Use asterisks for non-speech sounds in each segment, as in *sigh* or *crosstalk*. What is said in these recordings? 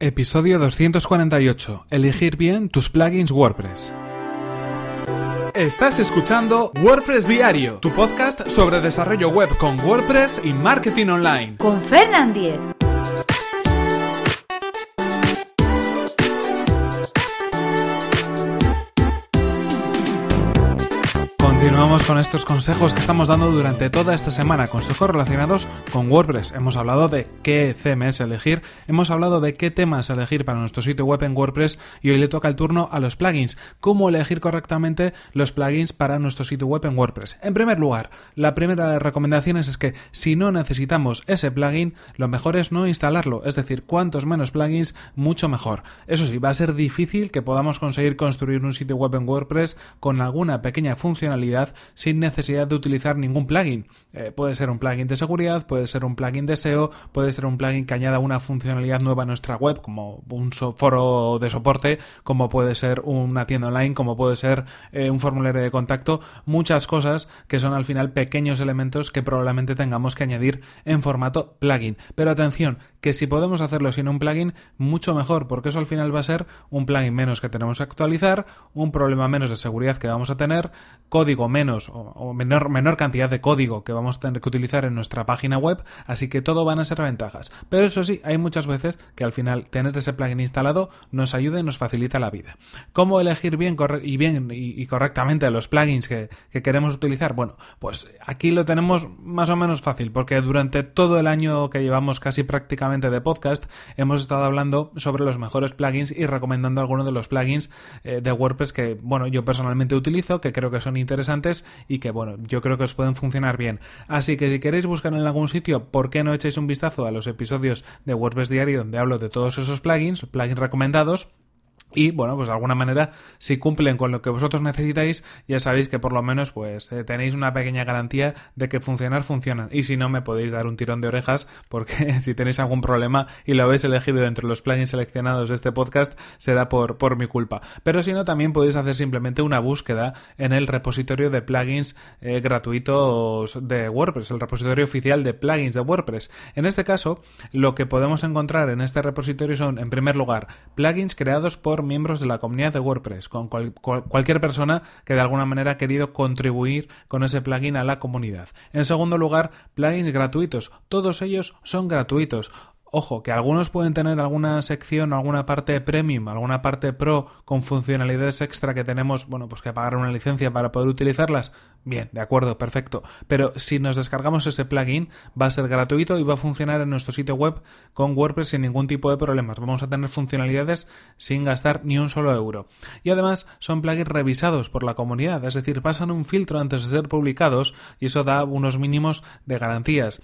Episodio 248. Elegir bien tus plugins WordPress. Estás escuchando WordPress Diario, tu podcast sobre desarrollo web con WordPress y marketing online. Con Fernand Diez. Continuamos con estos consejos que estamos dando durante toda esta semana, consejos relacionados con WordPress. Hemos hablado de qué CMS elegir, hemos hablado de qué temas elegir para nuestro sitio web en WordPress y hoy le toca el turno a los plugins. Cómo elegir correctamente los plugins para nuestro sitio web en WordPress. En primer lugar, la primera de las recomendaciones es que si no necesitamos ese plugin, lo mejor es no instalarlo, es decir, cuantos menos plugins, mucho mejor. Eso sí, va a ser difícil que podamos conseguir construir un sitio web en WordPress con alguna pequeña funcionalidad sin necesidad de utilizar ningún plugin. Eh, puede ser un plugin de seguridad, puede ser un plugin de SEO, puede ser un plugin que añada una funcionalidad nueva a nuestra web, como un foro de soporte, como puede ser una tienda online, como puede ser eh, un formulario de contacto, muchas cosas que son al final pequeños elementos que probablemente tengamos que añadir en formato plugin. Pero atención, que si podemos hacerlo sin un plugin, mucho mejor, porque eso al final va a ser un plugin menos que tenemos que actualizar, un problema menos de seguridad que vamos a tener, código menos o, menor, menor cantidad de código que vamos a tener que utilizar en nuestra página web, así que todo van a ser ventajas. Pero eso sí, hay muchas veces que al final tener ese plugin instalado nos ayuda y nos facilita la vida. ¿Cómo elegir bien y bien y, correctamente los plugins que, que queremos utilizar? Bueno, pues aquí lo tenemos más o menos fácil, porque durante todo el año que llevamos casi prácticamente de podcast, hemos estado hablando sobre los mejores plugins y recomendando algunos de los plugins eh, de WordPress que, bueno, yo personalmente utilizo, que creo que son interesantes y que, bueno, yo creo que os pueden funcionar bien. Así que si queréis buscar en algún sitio, ¿por qué no echáis un vistazo a los episodios de WordPress Diario donde hablo de todos esos plugins, plugins recomendados? Y bueno, pues de alguna manera, si cumplen con lo que vosotros necesitáis, ya sabéis que por lo menos pues eh, tenéis una pequeña garantía de que funcionar funcionan. Y si no, me podéis dar un tirón de orejas, porque *laughs* si tenéis algún problema y lo habéis elegido entre los plugins seleccionados de este podcast, será por, por mi culpa. Pero si no, también podéis hacer simplemente una búsqueda en el repositorio de plugins eh, gratuitos de WordPress, el repositorio oficial de plugins de WordPress. En este caso, lo que podemos encontrar en este repositorio son, en primer lugar, plugins creados por miembros de la comunidad de WordPress, con cualquier persona que de alguna manera ha querido contribuir con ese plugin a la comunidad. En segundo lugar, plugins gratuitos. Todos ellos son gratuitos. Ojo, que algunos pueden tener alguna sección, alguna parte premium, alguna parte pro con funcionalidades extra que tenemos, bueno, pues que pagar una licencia para poder utilizarlas. Bien, de acuerdo, perfecto. Pero si nos descargamos ese plugin, va a ser gratuito y va a funcionar en nuestro sitio web con WordPress sin ningún tipo de problemas. Vamos a tener funcionalidades sin gastar ni un solo euro. Y además son plugins revisados por la comunidad, es decir, pasan un filtro antes de ser publicados y eso da unos mínimos de garantías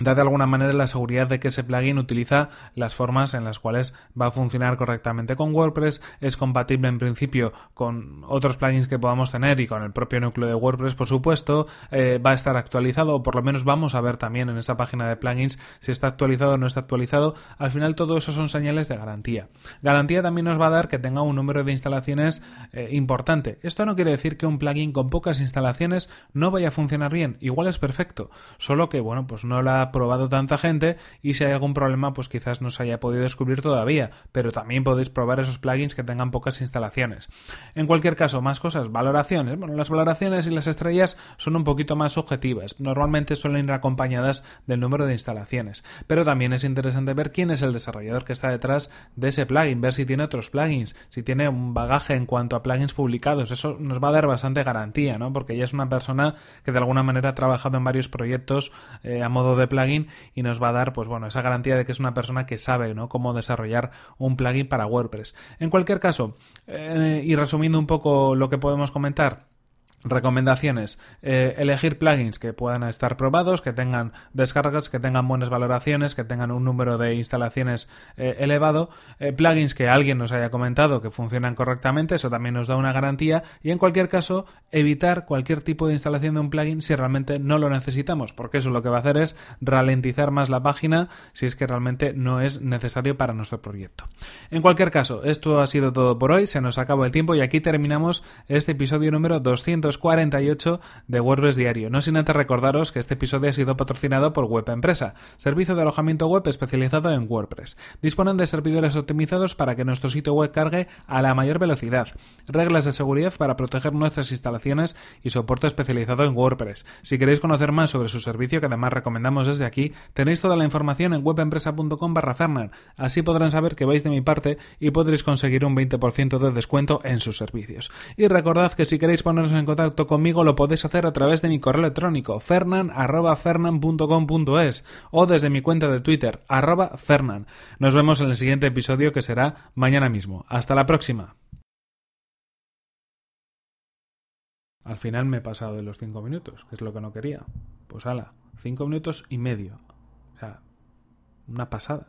da de alguna manera la seguridad de que ese plugin utiliza las formas en las cuales va a funcionar correctamente con WordPress, es compatible en principio con otros plugins que podamos tener y con el propio núcleo de WordPress, por supuesto, eh, va a estar actualizado o por lo menos vamos a ver también en esa página de plugins si está actualizado o no está actualizado. Al final todo eso son señales de garantía. Garantía también nos va a dar que tenga un número de instalaciones eh, importante. Esto no quiere decir que un plugin con pocas instalaciones no vaya a funcionar bien, igual es perfecto, solo que bueno, pues no la probado tanta gente y si hay algún problema pues quizás no se haya podido descubrir todavía, pero también podéis probar esos plugins que tengan pocas instalaciones. En cualquier caso, más cosas, valoraciones. Bueno, las valoraciones y las estrellas son un poquito más subjetivas, normalmente suelen ir acompañadas del número de instalaciones, pero también es interesante ver quién es el desarrollador que está detrás de ese plugin, ver si tiene otros plugins, si tiene un bagaje en cuanto a plugins publicados, eso nos va a dar bastante garantía, ¿no? Porque ella es una persona que de alguna manera ha trabajado en varios proyectos eh, a modo de plugin y nos va a dar, pues bueno, esa garantía de que es una persona que sabe, ¿no? Cómo desarrollar un plugin para WordPress. En cualquier caso, eh, y resumiendo un poco lo que podemos comentar, Recomendaciones. Eh, elegir plugins que puedan estar probados, que tengan descargas, que tengan buenas valoraciones, que tengan un número de instalaciones eh, elevado. Eh, plugins que alguien nos haya comentado que funcionan correctamente, eso también nos da una garantía. Y en cualquier caso, evitar cualquier tipo de instalación de un plugin si realmente no lo necesitamos, porque eso lo que va a hacer es ralentizar más la página si es que realmente no es necesario para nuestro proyecto. En cualquier caso, esto ha sido todo por hoy, se nos acabó el tiempo y aquí terminamos este episodio número 200 548 de WordPress Diario. No sin antes recordaros que este episodio ha sido patrocinado por Web Empresa, servicio de alojamiento web especializado en WordPress. Disponen de servidores optimizados para que nuestro sitio web cargue a la mayor velocidad, reglas de seguridad para proteger nuestras instalaciones y soporte especializado en WordPress. Si queréis conocer más sobre su servicio, que además recomendamos desde aquí, tenéis toda la información en webempresa.com barra Así podrán saber que vais de mi parte y podréis conseguir un 20% de descuento en sus servicios. Y recordad que si queréis poneros en contacto conmigo lo podéis hacer a través de mi correo electrónico fernan.fernan.com.es o desde mi cuenta de Twitter fernan. Nos vemos en el siguiente episodio que será mañana mismo. Hasta la próxima. Al final me he pasado de los 5 minutos, que es lo que no quería. Pues ala, 5 minutos y medio. O sea, una pasada.